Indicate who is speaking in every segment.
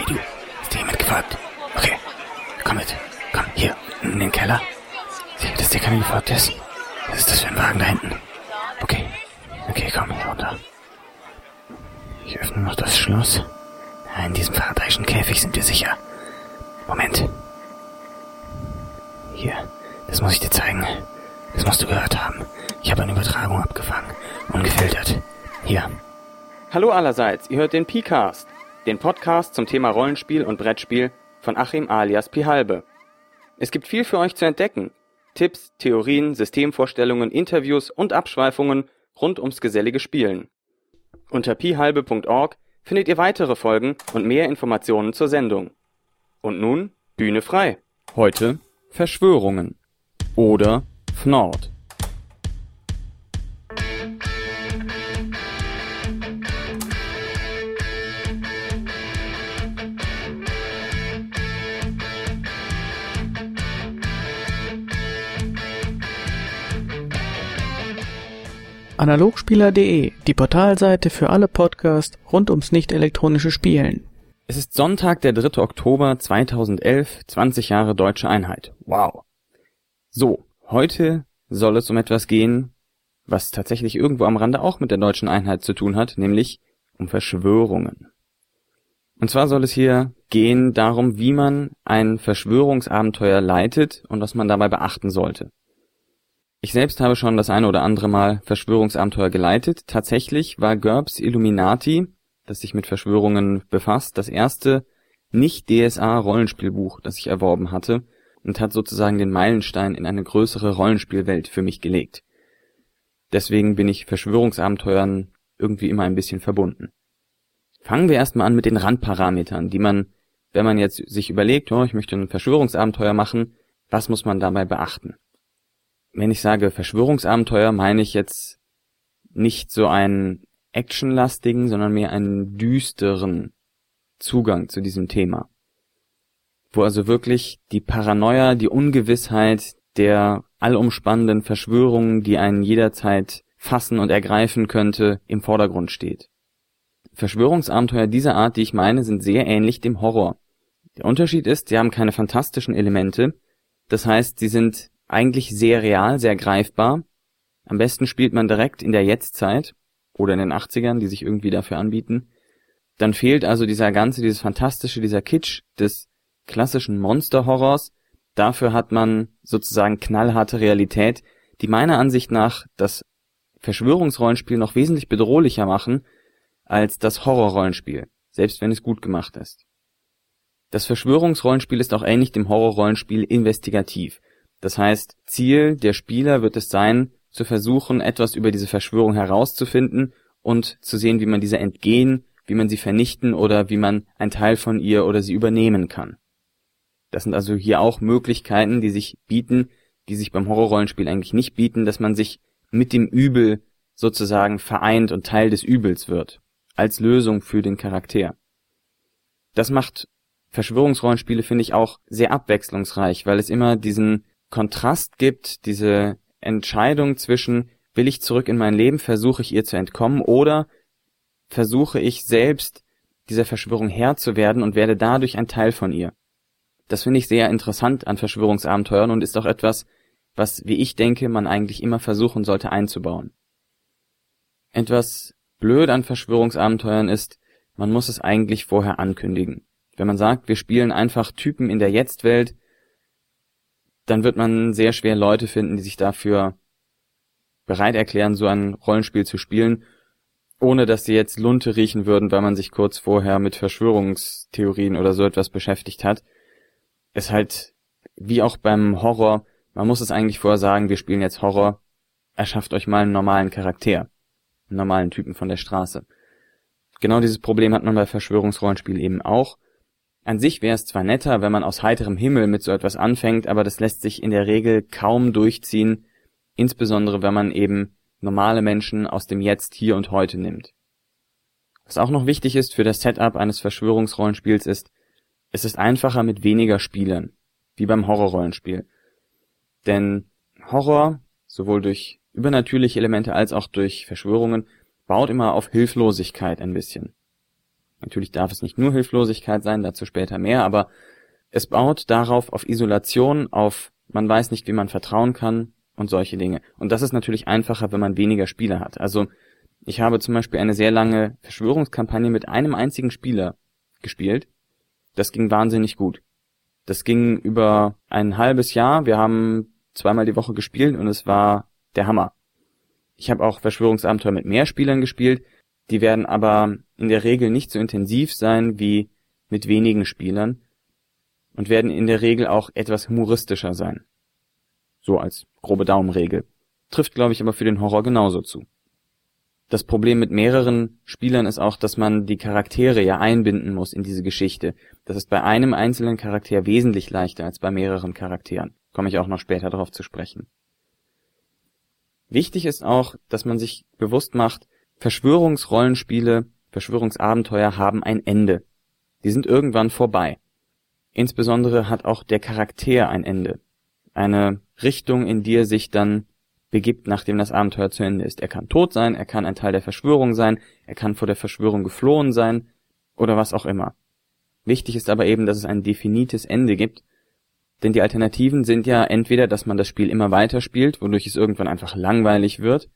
Speaker 1: Hey du, ist dir jemand gefolgt? Okay, komm mit. Komm, hier, in den Keller. Sieh, dass dir keiner gefolgt ist. Was ist das für ein Wagen da hinten? Okay, okay, komm hier runter. Ich öffne noch das Schloss. In diesem faradayischen Käfig sind wir sicher. Moment. Hier, das muss ich dir zeigen. Das musst du gehört haben. Ich habe eine Übertragung abgefangen. Ungefiltert. Hier.
Speaker 2: Hallo allerseits, ihr hört den P-Cast, den Podcast zum Thema Rollenspiel und Brettspiel von Achim alias Pihalbe. Es gibt viel für euch zu entdecken. Tipps, Theorien, Systemvorstellungen, Interviews und Abschweifungen rund ums gesellige Spielen. Unter pihalbe.org findet ihr weitere Folgen und mehr Informationen zur Sendung. Und nun Bühne frei. Heute Verschwörungen oder Fnord.
Speaker 3: Analogspieler.de, die Portalseite für alle Podcasts rund ums nicht elektronische Spielen.
Speaker 2: Es ist Sonntag, der 3. Oktober 2011, 20 Jahre deutsche Einheit. Wow. So, heute soll es um etwas gehen, was tatsächlich irgendwo am Rande auch mit der deutschen Einheit zu tun hat, nämlich um Verschwörungen. Und zwar soll es hier gehen darum, wie man ein Verschwörungsabenteuer leitet und was man dabei beachten sollte. Ich selbst habe schon das eine oder andere Mal Verschwörungsabenteuer geleitet. Tatsächlich war GURPS Illuminati, das sich mit Verschwörungen befasst, das erste Nicht-DSA-Rollenspielbuch, das ich erworben hatte und hat sozusagen den Meilenstein in eine größere Rollenspielwelt für mich gelegt. Deswegen bin ich Verschwörungsabenteuern irgendwie immer ein bisschen verbunden. Fangen wir erstmal an mit den Randparametern, die man, wenn man jetzt sich überlegt, oh, ich möchte ein Verschwörungsabenteuer machen, was muss man dabei beachten? Wenn ich sage Verschwörungsabenteuer, meine ich jetzt nicht so einen actionlastigen, sondern mehr einen düsteren Zugang zu diesem Thema. Wo also wirklich die Paranoia, die Ungewissheit der allumspannenden Verschwörungen, die einen jederzeit fassen und ergreifen könnte, im Vordergrund steht. Verschwörungsabenteuer dieser Art, die ich meine, sind sehr ähnlich dem Horror. Der Unterschied ist, sie haben keine fantastischen Elemente, das heißt, sie sind eigentlich sehr real, sehr greifbar. Am besten spielt man direkt in der Jetztzeit oder in den 80ern, die sich irgendwie dafür anbieten. Dann fehlt also dieser ganze, dieses fantastische, dieser Kitsch des klassischen Monster-Horrors. Dafür hat man sozusagen knallharte Realität, die meiner Ansicht nach das Verschwörungsrollenspiel noch wesentlich bedrohlicher machen als das Horrorrollenspiel, selbst wenn es gut gemacht ist. Das Verschwörungsrollenspiel ist auch ähnlich dem Horrorrollenspiel investigativ. Das heißt, Ziel der Spieler wird es sein, zu versuchen, etwas über diese Verschwörung herauszufinden und zu sehen, wie man dieser entgehen, wie man sie vernichten oder wie man ein Teil von ihr oder sie übernehmen kann. Das sind also hier auch Möglichkeiten, die sich bieten, die sich beim Horrorrollenspiel eigentlich nicht bieten, dass man sich mit dem Übel sozusagen vereint und Teil des Übels wird, als Lösung für den Charakter. Das macht Verschwörungsrollenspiele, finde ich, auch sehr abwechslungsreich, weil es immer diesen Kontrast gibt, diese Entscheidung zwischen will ich zurück in mein Leben, versuche ich ihr zu entkommen oder versuche ich selbst dieser Verschwörung Herr zu werden und werde dadurch ein Teil von ihr. Das finde ich sehr interessant an Verschwörungsabenteuern und ist auch etwas, was, wie ich denke, man eigentlich immer versuchen sollte einzubauen. Etwas blöd an Verschwörungsabenteuern ist, man muss es eigentlich vorher ankündigen. Wenn man sagt, wir spielen einfach Typen in der Jetztwelt, dann wird man sehr schwer Leute finden, die sich dafür bereit erklären, so ein Rollenspiel zu spielen, ohne dass sie jetzt Lunte riechen würden, weil man sich kurz vorher mit Verschwörungstheorien oder so etwas beschäftigt hat. Ist halt, wie auch beim Horror, man muss es eigentlich vorher sagen, wir spielen jetzt Horror, erschafft euch mal einen normalen Charakter, einen normalen Typen von der Straße. Genau dieses Problem hat man bei Verschwörungsrollenspiel eben auch. An sich wäre es zwar netter, wenn man aus heiterem Himmel mit so etwas anfängt, aber das lässt sich in der Regel kaum durchziehen, insbesondere wenn man eben normale Menschen aus dem Jetzt, hier und heute nimmt. Was auch noch wichtig ist für das Setup eines Verschwörungsrollenspiels ist, es ist einfacher mit weniger Spielern, wie beim Horrorrollenspiel. Denn Horror, sowohl durch übernatürliche Elemente als auch durch Verschwörungen, baut immer auf Hilflosigkeit ein bisschen. Natürlich darf es nicht nur Hilflosigkeit sein, dazu später mehr, aber es baut darauf auf Isolation, auf man weiß nicht, wie man vertrauen kann und solche Dinge. Und das ist natürlich einfacher, wenn man weniger Spieler hat. Also ich habe zum Beispiel eine sehr lange Verschwörungskampagne mit einem einzigen Spieler gespielt. Das ging wahnsinnig gut. Das ging über ein halbes Jahr. Wir haben zweimal die Woche gespielt und es war der Hammer. Ich habe auch Verschwörungsabenteuer mit mehr Spielern gespielt. Die werden aber in der Regel nicht so intensiv sein wie mit wenigen Spielern und werden in der Regel auch etwas humoristischer sein. So als grobe Daumenregel. Trifft, glaube ich, aber für den Horror genauso zu. Das Problem mit mehreren Spielern ist auch, dass man die Charaktere ja einbinden muss in diese Geschichte. Das ist bei einem einzelnen Charakter wesentlich leichter als bei mehreren Charakteren. Komme ich auch noch später darauf zu sprechen. Wichtig ist auch, dass man sich bewusst macht, Verschwörungsrollenspiele, Verschwörungsabenteuer haben ein Ende. Die sind irgendwann vorbei. Insbesondere hat auch der Charakter ein Ende. Eine Richtung, in die er sich dann begibt, nachdem das Abenteuer zu Ende ist. Er kann tot sein, er kann ein Teil der Verschwörung sein, er kann vor der Verschwörung geflohen sein oder was auch immer. Wichtig ist aber eben, dass es ein definites Ende gibt, denn die Alternativen sind ja entweder, dass man das Spiel immer weiter spielt, wodurch es irgendwann einfach langweilig wird,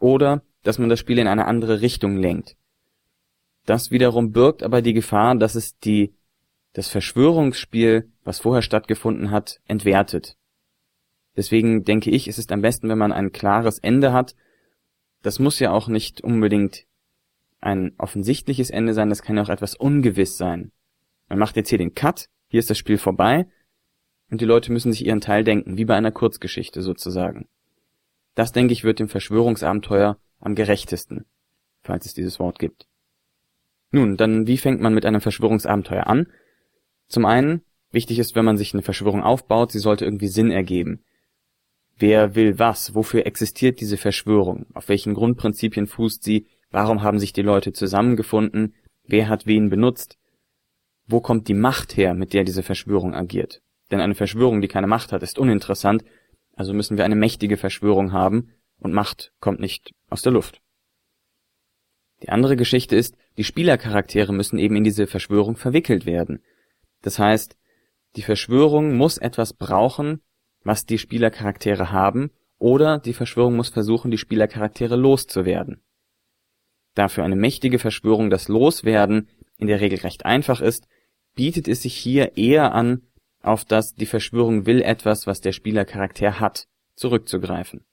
Speaker 2: oder dass man das Spiel in eine andere Richtung lenkt. Das wiederum birgt aber die Gefahr, dass es die das Verschwörungsspiel, was vorher stattgefunden hat, entwertet. Deswegen denke ich, es ist am besten, wenn man ein klares Ende hat. Das muss ja auch nicht unbedingt ein offensichtliches Ende sein, das kann ja auch etwas ungewiss sein. Man macht jetzt hier den Cut, hier ist das Spiel vorbei und die Leute müssen sich ihren Teil denken, wie bei einer Kurzgeschichte sozusagen. Das, denke ich, wird dem Verschwörungsabenteuer am gerechtesten, falls es dieses Wort gibt. Nun, dann wie fängt man mit einem Verschwörungsabenteuer an? Zum einen, wichtig ist, wenn man sich eine Verschwörung aufbaut, sie sollte irgendwie Sinn ergeben. Wer will was? Wofür existiert diese Verschwörung? Auf welchen Grundprinzipien fußt sie? Warum haben sich die Leute zusammengefunden? Wer hat wen benutzt? Wo kommt die Macht her, mit der diese Verschwörung agiert? Denn eine Verschwörung, die keine Macht hat, ist uninteressant, also müssen wir eine mächtige Verschwörung haben, und Macht kommt nicht aus der Luft. Die andere Geschichte ist, die Spielercharaktere müssen eben in diese Verschwörung verwickelt werden. Das heißt, die Verschwörung muss etwas brauchen, was die Spielercharaktere haben, oder die Verschwörung muss versuchen, die Spielercharaktere loszuwerden. Da für eine mächtige Verschwörung das Loswerden in der Regel recht einfach ist, bietet es sich hier eher an, auf das die Verschwörung will etwas, was der Spielercharakter hat, zurückzugreifen.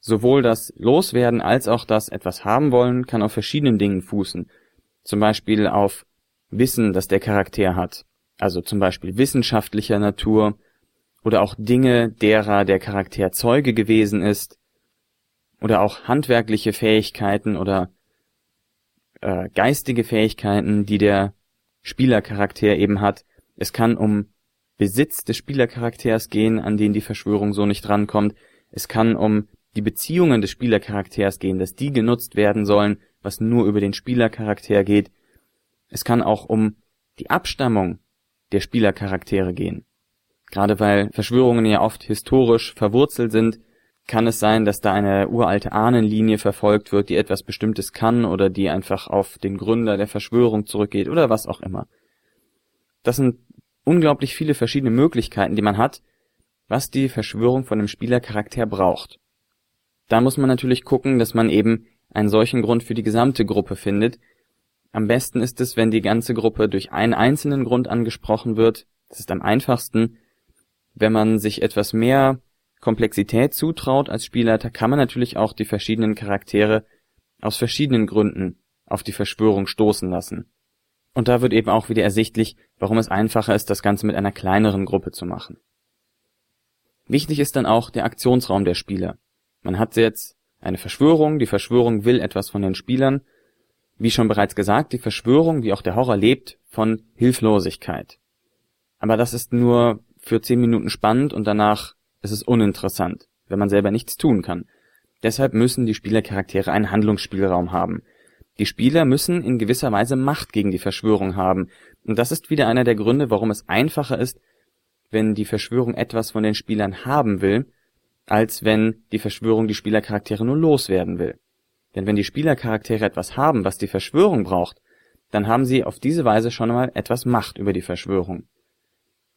Speaker 2: Sowohl das Loswerden als auch das etwas haben wollen kann auf verschiedenen Dingen fußen, zum Beispiel auf Wissen, das der Charakter hat, also zum Beispiel wissenschaftlicher Natur oder auch Dinge, derer der Charakter Zeuge gewesen ist, oder auch handwerkliche Fähigkeiten oder äh, geistige Fähigkeiten, die der Spielercharakter eben hat. Es kann um Besitz des Spielercharakters gehen, an den die Verschwörung so nicht rankommt. Es kann um die Beziehungen des Spielercharakters gehen, dass die genutzt werden sollen, was nur über den Spielercharakter geht. Es kann auch um die Abstammung der Spielercharaktere gehen. Gerade weil Verschwörungen ja oft historisch verwurzelt sind, kann es sein, dass da eine uralte Ahnenlinie verfolgt wird, die etwas Bestimmtes kann oder die einfach auf den Gründer der Verschwörung zurückgeht oder was auch immer. Das sind unglaublich viele verschiedene Möglichkeiten, die man hat, was die Verschwörung von dem Spielercharakter braucht. Da muss man natürlich gucken, dass man eben einen solchen Grund für die gesamte Gruppe findet. Am besten ist es, wenn die ganze Gruppe durch einen einzelnen Grund angesprochen wird. Das ist am einfachsten. Wenn man sich etwas mehr Komplexität zutraut als Spielleiter, kann man natürlich auch die verschiedenen Charaktere aus verschiedenen Gründen auf die Verschwörung stoßen lassen. Und da wird eben auch wieder ersichtlich, warum es einfacher ist, das Ganze mit einer kleineren Gruppe zu machen. Wichtig ist dann auch der Aktionsraum der Spieler. Man hat jetzt eine Verschwörung, die Verschwörung will etwas von den Spielern. Wie schon bereits gesagt, die Verschwörung, wie auch der Horror lebt, von Hilflosigkeit. Aber das ist nur für zehn Minuten spannend und danach ist es uninteressant, wenn man selber nichts tun kann. Deshalb müssen die Spielercharaktere einen Handlungsspielraum haben. Die Spieler müssen in gewisser Weise Macht gegen die Verschwörung haben. Und das ist wieder einer der Gründe, warum es einfacher ist, wenn die Verschwörung etwas von den Spielern haben will, als wenn die Verschwörung die Spielercharaktere nur loswerden will. Denn wenn die Spielercharaktere etwas haben, was die Verschwörung braucht, dann haben sie auf diese Weise schon mal etwas Macht über die Verschwörung.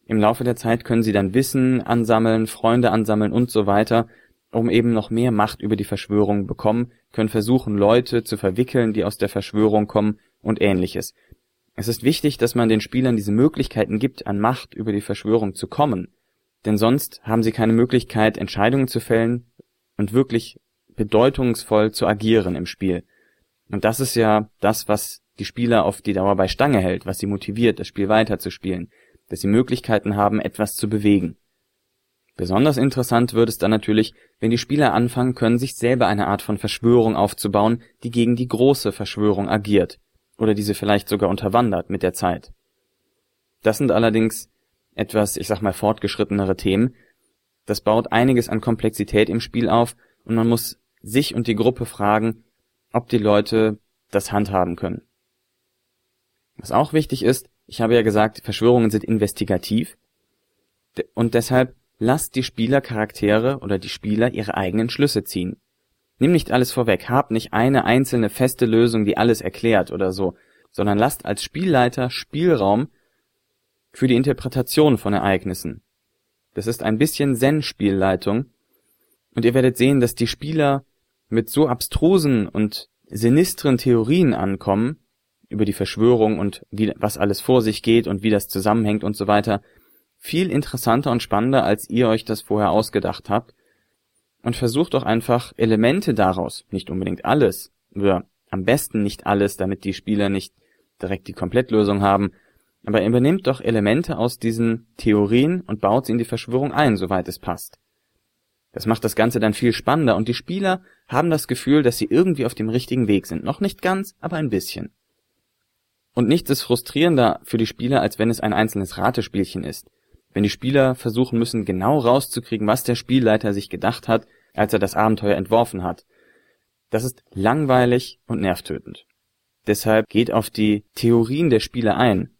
Speaker 2: Im Laufe der Zeit können sie dann Wissen ansammeln, Freunde ansammeln und so weiter, um eben noch mehr Macht über die Verschwörung bekommen, können versuchen, Leute zu verwickeln, die aus der Verschwörung kommen und ähnliches. Es ist wichtig, dass man den Spielern diese Möglichkeiten gibt, an Macht über die Verschwörung zu kommen, denn sonst haben sie keine Möglichkeit, Entscheidungen zu fällen und wirklich bedeutungsvoll zu agieren im Spiel. Und das ist ja das, was die Spieler auf die Dauer bei Stange hält, was sie motiviert, das Spiel weiterzuspielen, dass sie Möglichkeiten haben, etwas zu bewegen. Besonders interessant wird es dann natürlich, wenn die Spieler anfangen können, sich selber eine Art von Verschwörung aufzubauen, die gegen die große Verschwörung agiert oder diese vielleicht sogar unterwandert mit der Zeit. Das sind allerdings etwas, ich sag mal, fortgeschrittenere Themen. Das baut einiges an Komplexität im Spiel auf und man muss sich und die Gruppe fragen, ob die Leute das handhaben können. Was auch wichtig ist, ich habe ja gesagt, Verschwörungen sind investigativ und deshalb lasst die Spielercharaktere oder die Spieler ihre eigenen Schlüsse ziehen. Nimm nicht alles vorweg, hab nicht eine einzelne feste Lösung, die alles erklärt oder so, sondern lasst als Spielleiter Spielraum für die Interpretation von Ereignissen. Das ist ein bisschen Zen-Spielleitung und ihr werdet sehen, dass die Spieler mit so abstrusen und sinistren Theorien ankommen über die Verschwörung und wie, was alles vor sich geht und wie das zusammenhängt und so weiter, viel interessanter und spannender, als ihr euch das vorher ausgedacht habt. Und versucht doch einfach Elemente daraus, nicht unbedingt alles, oder am besten nicht alles, damit die Spieler nicht direkt die Komplettlösung haben, aber übernehmt doch Elemente aus diesen Theorien und baut sie in die Verschwörung ein, soweit es passt. Das macht das Ganze dann viel spannender und die Spieler haben das Gefühl, dass sie irgendwie auf dem richtigen Weg sind. Noch nicht ganz, aber ein bisschen. Und nichts ist frustrierender für die Spieler, als wenn es ein einzelnes Ratespielchen ist. Wenn die Spieler versuchen müssen, genau rauszukriegen, was der Spielleiter sich gedacht hat, als er das Abenteuer entworfen hat. Das ist langweilig und nervtötend. Deshalb geht auf die Theorien der Spieler ein.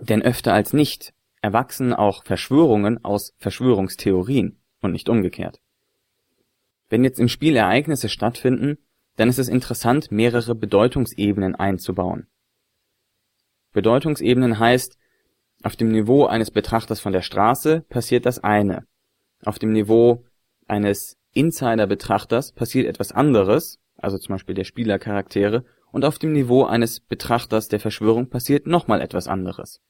Speaker 2: Denn öfter als nicht erwachsen auch Verschwörungen aus Verschwörungstheorien und nicht umgekehrt. Wenn jetzt im Spiel Ereignisse stattfinden, dann ist es interessant, mehrere Bedeutungsebenen einzubauen. Bedeutungsebenen heißt, auf dem Niveau eines Betrachters von der Straße passiert das eine. Auf dem Niveau eines Insider-Betrachters passiert etwas anderes, also zum Beispiel der Spielercharaktere, und auf dem Niveau eines Betrachters der Verschwörung passiert nochmal etwas anderes.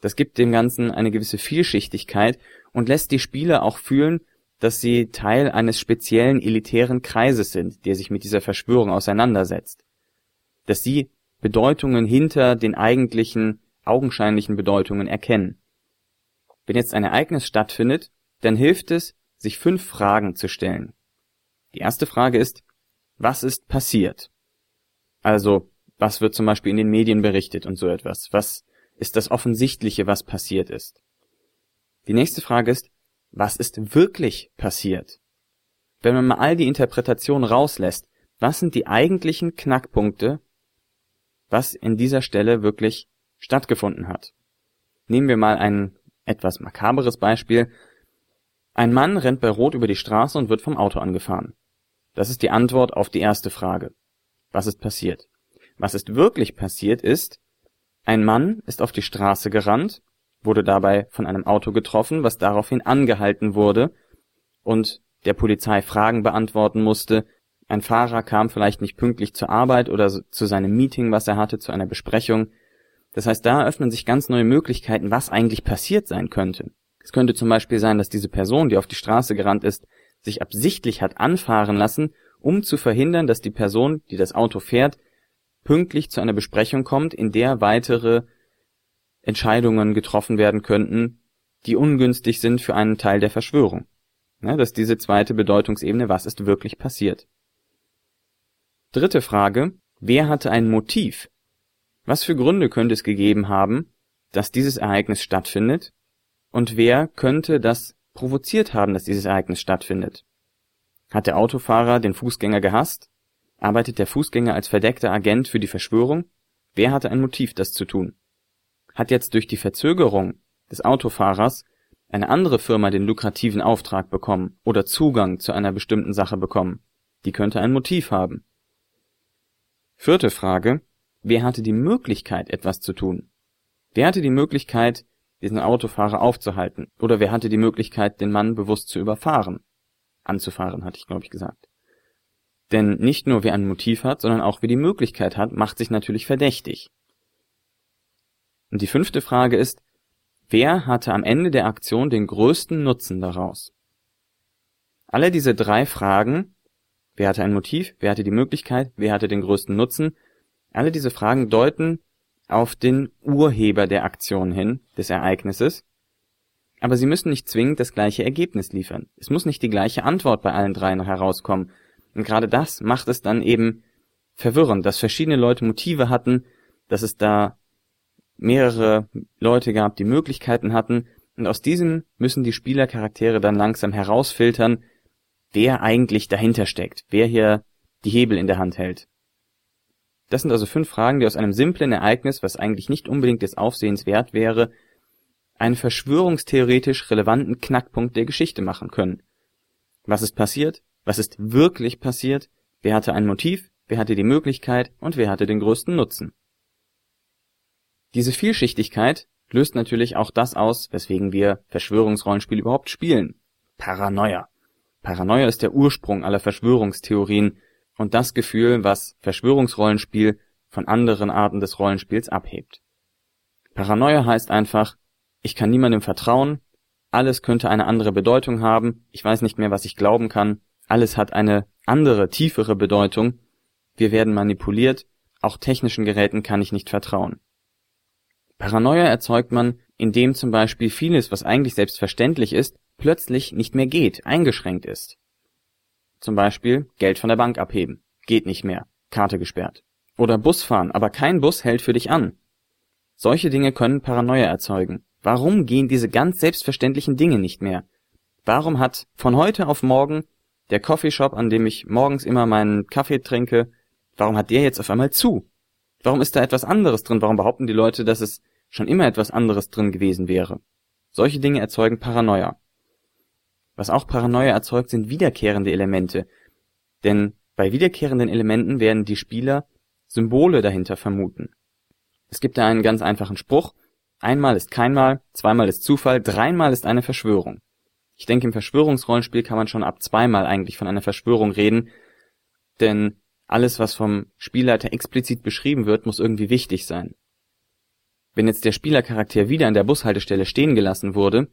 Speaker 2: Das gibt dem Ganzen eine gewisse Vielschichtigkeit und lässt die Spieler auch fühlen, dass sie Teil eines speziellen elitären Kreises sind, der sich mit dieser Verschwörung auseinandersetzt. Dass sie Bedeutungen hinter den eigentlichen, augenscheinlichen Bedeutungen erkennen. Wenn jetzt ein Ereignis stattfindet, dann hilft es, sich fünf Fragen zu stellen. Die erste Frage ist, was ist passiert? Also, was wird zum Beispiel in den Medien berichtet und so etwas? Was ist das Offensichtliche, was passiert ist? Die nächste Frage ist, was ist wirklich passiert? Wenn man mal all die Interpretationen rauslässt, was sind die eigentlichen Knackpunkte, was in dieser Stelle wirklich stattgefunden hat? Nehmen wir mal ein etwas makaberes Beispiel. Ein Mann rennt bei Rot über die Straße und wird vom Auto angefahren. Das ist die Antwort auf die erste Frage. Was ist passiert? Was ist wirklich passiert ist, ein Mann ist auf die Straße gerannt wurde dabei von einem Auto getroffen, was daraufhin angehalten wurde und der Polizei Fragen beantworten musste. Ein Fahrer kam vielleicht nicht pünktlich zur Arbeit oder zu seinem Meeting, was er hatte, zu einer Besprechung. Das heißt, da öffnen sich ganz neue Möglichkeiten, was eigentlich passiert sein könnte. Es könnte zum Beispiel sein, dass diese Person, die auf die Straße gerannt ist, sich absichtlich hat anfahren lassen, um zu verhindern, dass die Person, die das Auto fährt, pünktlich zu einer Besprechung kommt, in der weitere Entscheidungen getroffen werden könnten, die ungünstig sind für einen Teil der Verschwörung. Ja, das ist diese zweite Bedeutungsebene, was ist wirklich passiert. Dritte Frage, wer hatte ein Motiv? Was für Gründe könnte es gegeben haben, dass dieses Ereignis stattfindet? Und wer könnte das provoziert haben, dass dieses Ereignis stattfindet? Hat der Autofahrer den Fußgänger gehasst? Arbeitet der Fußgänger als verdeckter Agent für die Verschwörung? Wer hatte ein Motiv, das zu tun? Hat jetzt durch die Verzögerung des Autofahrers eine andere Firma den lukrativen Auftrag bekommen oder Zugang zu einer bestimmten Sache bekommen? Die könnte ein Motiv haben. Vierte Frage. wer hatte die Möglichkeit, etwas zu tun? Wer hatte die Möglichkeit, diesen Autofahrer aufzuhalten? Oder wer hatte die Möglichkeit, den Mann bewusst zu überfahren? Anzufahren, hatte ich, glaube ich, gesagt. Denn nicht nur wer ein Motiv hat, sondern auch wer die Möglichkeit hat, macht sich natürlich verdächtig. Und die fünfte Frage ist, wer hatte am Ende der Aktion den größten Nutzen daraus? Alle diese drei Fragen, wer hatte ein Motiv, wer hatte die Möglichkeit, wer hatte den größten Nutzen, alle diese Fragen deuten auf den Urheber der Aktion hin, des Ereignisses, aber sie müssen nicht zwingend das gleiche Ergebnis liefern. Es muss nicht die gleiche Antwort bei allen dreien herauskommen. Und gerade das macht es dann eben verwirrend, dass verschiedene Leute Motive hatten, dass es da mehrere Leute gab, die Möglichkeiten hatten, und aus diesem müssen die Spielercharaktere dann langsam herausfiltern, wer eigentlich dahinter steckt, wer hier die Hebel in der Hand hält. Das sind also fünf Fragen, die aus einem simplen Ereignis, was eigentlich nicht unbedingt des Aufsehens wert wäre, einen verschwörungstheoretisch relevanten Knackpunkt der Geschichte machen können. Was ist passiert? Was ist wirklich passiert? Wer hatte ein Motiv? Wer hatte die Möglichkeit? Und wer hatte den größten Nutzen? Diese Vielschichtigkeit löst natürlich auch das aus, weswegen wir Verschwörungsrollenspiel überhaupt spielen. Paranoia. Paranoia ist der Ursprung aller Verschwörungstheorien und das Gefühl, was Verschwörungsrollenspiel von anderen Arten des Rollenspiels abhebt. Paranoia heißt einfach, ich kann niemandem vertrauen, alles könnte eine andere Bedeutung haben, ich weiß nicht mehr, was ich glauben kann, alles hat eine andere, tiefere Bedeutung, wir werden manipuliert, auch technischen Geräten kann ich nicht vertrauen. Paranoia erzeugt man, indem zum Beispiel vieles, was eigentlich selbstverständlich ist, plötzlich nicht mehr geht, eingeschränkt ist. Zum Beispiel Geld von der Bank abheben. Geht nicht mehr. Karte gesperrt. Oder Bus fahren, aber kein Bus hält für dich an. Solche Dinge können Paranoia erzeugen. Warum gehen diese ganz selbstverständlichen Dinge nicht mehr? Warum hat von heute auf morgen der Coffeeshop, an dem ich morgens immer meinen Kaffee trinke, warum hat der jetzt auf einmal zu? Warum ist da etwas anderes drin? Warum behaupten die Leute, dass es schon immer etwas anderes drin gewesen wäre? Solche Dinge erzeugen Paranoia. Was auch Paranoia erzeugt, sind wiederkehrende Elemente. Denn bei wiederkehrenden Elementen werden die Spieler Symbole dahinter vermuten. Es gibt da einen ganz einfachen Spruch, Einmal ist keinmal, zweimal ist Zufall, dreimal ist eine Verschwörung. Ich denke, im Verschwörungsrollenspiel kann man schon ab zweimal eigentlich von einer Verschwörung reden, denn alles, was vom Spielleiter explizit beschrieben wird, muss irgendwie wichtig sein. Wenn jetzt der Spielercharakter wieder an der Bushaltestelle stehen gelassen wurde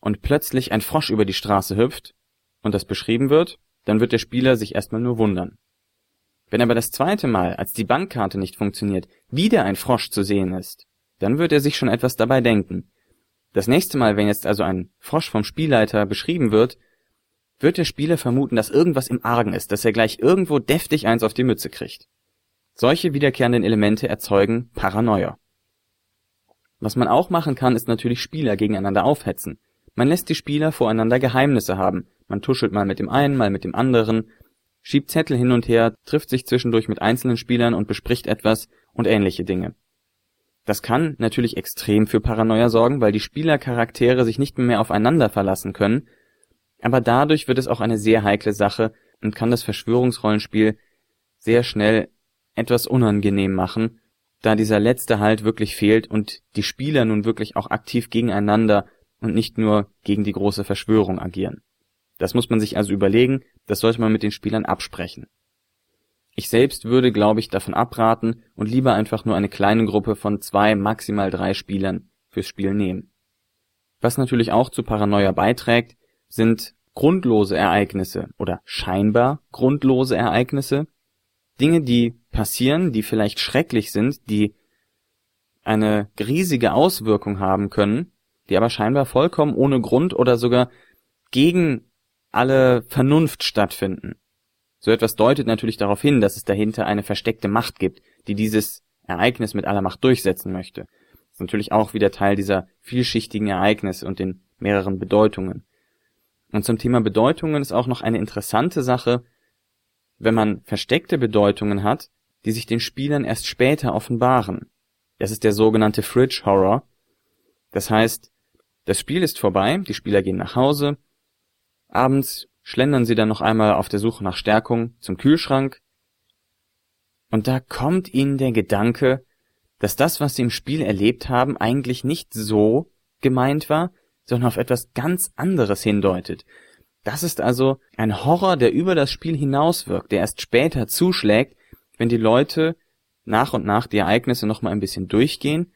Speaker 2: und plötzlich ein Frosch über die Straße hüpft und das beschrieben wird, dann wird der Spieler sich erstmal nur wundern. Wenn aber das zweite Mal, als die Bankkarte nicht funktioniert, wieder ein Frosch zu sehen ist, dann wird er sich schon etwas dabei denken. Das nächste Mal, wenn jetzt also ein Frosch vom Spielleiter beschrieben wird, wird der Spieler vermuten, dass irgendwas im Argen ist, dass er gleich irgendwo deftig eins auf die Mütze kriegt. Solche wiederkehrenden Elemente erzeugen Paranoia. Was man auch machen kann, ist natürlich Spieler gegeneinander aufhetzen. Man lässt die Spieler voreinander Geheimnisse haben. Man tuschelt mal mit dem einen, mal mit dem anderen, schiebt Zettel hin und her, trifft sich zwischendurch mit einzelnen Spielern und bespricht etwas und ähnliche Dinge. Das kann natürlich extrem für Paranoia sorgen, weil die Spielercharaktere sich nicht mehr aufeinander verlassen können, aber dadurch wird es auch eine sehr heikle Sache und kann das Verschwörungsrollenspiel sehr schnell etwas unangenehm machen, da dieser letzte Halt wirklich fehlt und die Spieler nun wirklich auch aktiv gegeneinander und nicht nur gegen die große Verschwörung agieren. Das muss man sich also überlegen, das sollte man mit den Spielern absprechen. Ich selbst würde, glaube ich, davon abraten und lieber einfach nur eine kleine Gruppe von zwei, maximal drei Spielern fürs Spiel nehmen. Was natürlich auch zu Paranoia beiträgt, sind grundlose Ereignisse oder scheinbar grundlose Ereignisse, Dinge, die passieren, die vielleicht schrecklich sind, die eine riesige Auswirkung haben können, die aber scheinbar vollkommen ohne Grund oder sogar gegen alle Vernunft stattfinden. So etwas deutet natürlich darauf hin, dass es dahinter eine versteckte Macht gibt, die dieses Ereignis mit aller Macht durchsetzen möchte. Das ist natürlich auch wieder Teil dieser vielschichtigen Ereignisse und den mehreren Bedeutungen. Und zum Thema Bedeutungen ist auch noch eine interessante Sache, wenn man versteckte Bedeutungen hat, die sich den Spielern erst später offenbaren. Das ist der sogenannte Fridge Horror. Das heißt, das Spiel ist vorbei, die Spieler gehen nach Hause, abends schlendern sie dann noch einmal auf der Suche nach Stärkung zum Kühlschrank, Und da kommt ihnen der Gedanke, dass das, was sie im Spiel erlebt haben, eigentlich nicht so gemeint war, sondern auf etwas ganz anderes hindeutet. Das ist also ein Horror, der über das Spiel hinauswirkt, der erst später zuschlägt, wenn die Leute nach und nach die Ereignisse nochmal ein bisschen durchgehen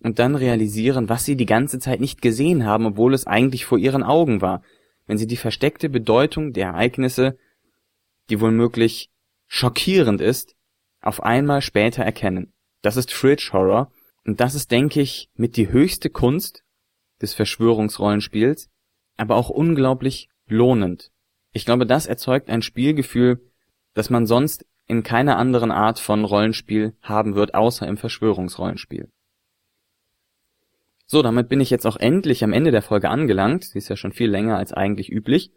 Speaker 2: und dann realisieren, was sie die ganze Zeit nicht gesehen haben, obwohl es eigentlich vor ihren Augen war. Wenn sie die versteckte Bedeutung der Ereignisse, die wohl möglich schockierend ist, auf einmal später erkennen. Das ist Fridge Horror und das ist, denke ich, mit die höchste Kunst des Verschwörungsrollenspiels, aber auch unglaublich lohnend. Ich glaube, das erzeugt ein Spielgefühl, das man sonst in keiner anderen Art von Rollenspiel haben wird, außer im Verschwörungsrollenspiel. So, damit bin ich jetzt auch endlich am Ende der Folge angelangt. Sie ist ja schon viel länger als eigentlich üblich.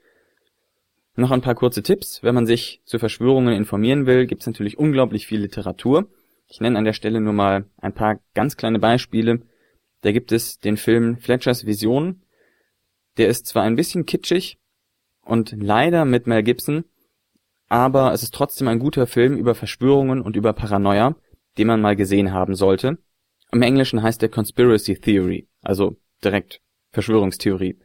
Speaker 2: Noch ein paar kurze Tipps. Wenn man sich zu Verschwörungen informieren will, gibt es natürlich unglaublich viel Literatur. Ich nenne an der Stelle nur mal ein paar ganz kleine Beispiele. Da gibt es den Film Fletchers Vision. Der ist zwar ein bisschen kitschig und leider mit Mel Gibson, aber es ist trotzdem ein guter Film über Verschwörungen und über Paranoia, den man mal gesehen haben sollte. Im Englischen heißt der Conspiracy Theory, also direkt Verschwörungstheorie.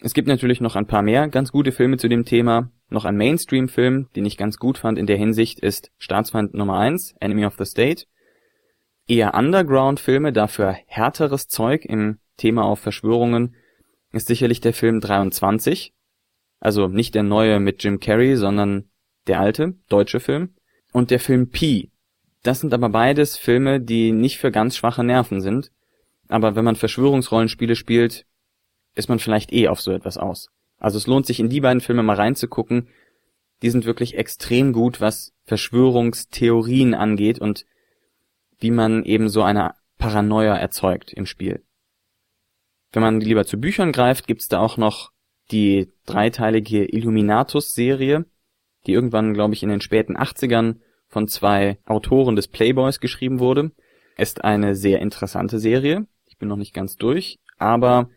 Speaker 2: Es gibt natürlich noch ein paar mehr ganz gute Filme zu dem Thema. Noch ein Mainstream-Film, den ich ganz gut fand in der Hinsicht, ist Staatsfeind Nummer 1, Enemy of the State. Eher Underground-Filme, dafür härteres Zeug im Thema auf Verschwörungen, ist sicherlich der Film 23. Also nicht der neue mit Jim Carrey, sondern der alte, deutsche Film. Und der Film Pi, das sind aber beides Filme, die nicht für ganz schwache Nerven sind. Aber wenn man Verschwörungsrollenspiele spielt, ist man vielleicht eh auf so etwas aus. Also es lohnt sich in die beiden Filme mal reinzugucken. Die sind wirklich extrem gut, was Verschwörungstheorien angeht und wie man eben so eine Paranoia erzeugt im Spiel. Wenn man lieber zu Büchern greift, gibt's da auch noch die dreiteilige Illuminatus-Serie, die irgendwann, glaube ich, in den späten 80ern von zwei Autoren des Playboys geschrieben wurde. Ist eine sehr interessante Serie. Ich bin noch nicht ganz durch, aber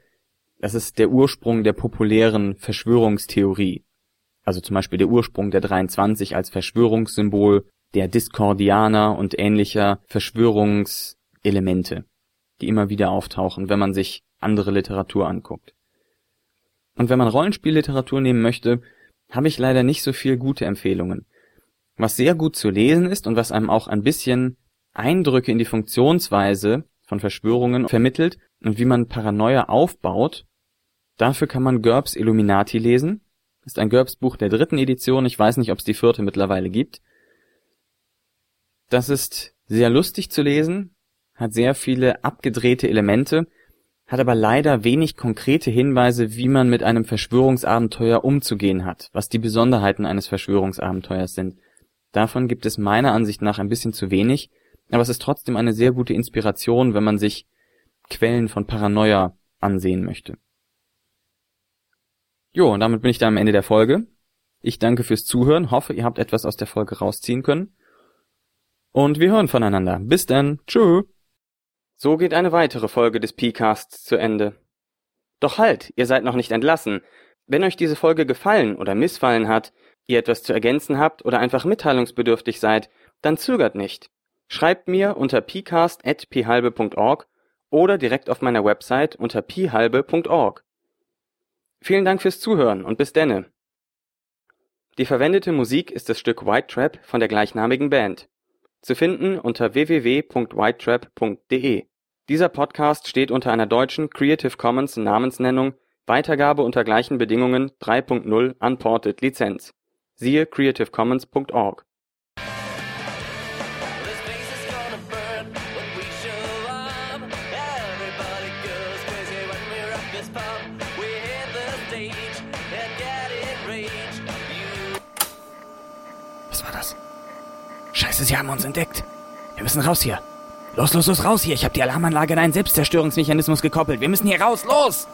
Speaker 2: das ist der Ursprung der populären Verschwörungstheorie. Also zum Beispiel der Ursprung der 23 als Verschwörungssymbol der Discordianer und ähnlicher Verschwörungselemente, die immer wieder auftauchen, wenn man sich andere Literatur anguckt. Und wenn man Rollenspielliteratur nehmen möchte, habe ich leider nicht so viel gute Empfehlungen. Was sehr gut zu lesen ist und was einem auch ein bisschen Eindrücke in die Funktionsweise von Verschwörungen vermittelt und wie man Paranoia aufbaut, dafür kann man GURPS Illuminati lesen. Ist ein GURPS-Buch der dritten Edition, ich weiß nicht, ob es die vierte mittlerweile gibt. Das ist sehr lustig zu lesen, hat sehr viele abgedrehte Elemente, hat aber leider wenig konkrete Hinweise, wie man mit einem Verschwörungsabenteuer umzugehen hat, was die Besonderheiten eines Verschwörungsabenteuers sind. Davon gibt es meiner Ansicht nach ein bisschen zu wenig, aber es ist trotzdem eine sehr gute Inspiration, wenn man sich Quellen von Paranoia ansehen möchte. Jo, und damit bin ich da am Ende der Folge. Ich danke fürs Zuhören, hoffe, ihr habt etwas aus der Folge rausziehen können. Und wir hören voneinander. Bis dann. Tschö. So geht eine weitere Folge des P-Casts zu Ende. Doch halt, ihr seid noch nicht entlassen. Wenn euch diese Folge gefallen oder missfallen hat, ihr etwas zu ergänzen habt oder einfach mitteilungsbedürftig seid, dann zögert nicht. Schreibt mir unter pcast.phalbe.org oder direkt auf meiner Website unter phalbe.org. Vielen Dank fürs Zuhören und bis denne. Die verwendete Musik ist das Stück White Trap von der gleichnamigen Band. Zu finden unter www.whitetrap.de. Dieser Podcast steht unter einer deutschen Creative Commons Namensnennung Weitergabe unter gleichen Bedingungen 3.0 Unported Lizenz. Siehe creativecommons.org.
Speaker 1: Was war das? Scheiße, sie haben uns entdeckt. Wir müssen raus hier. Los, los, los, raus hier. Ich habe die Alarmanlage an einen Selbstzerstörungsmechanismus gekoppelt. Wir müssen hier raus. Los!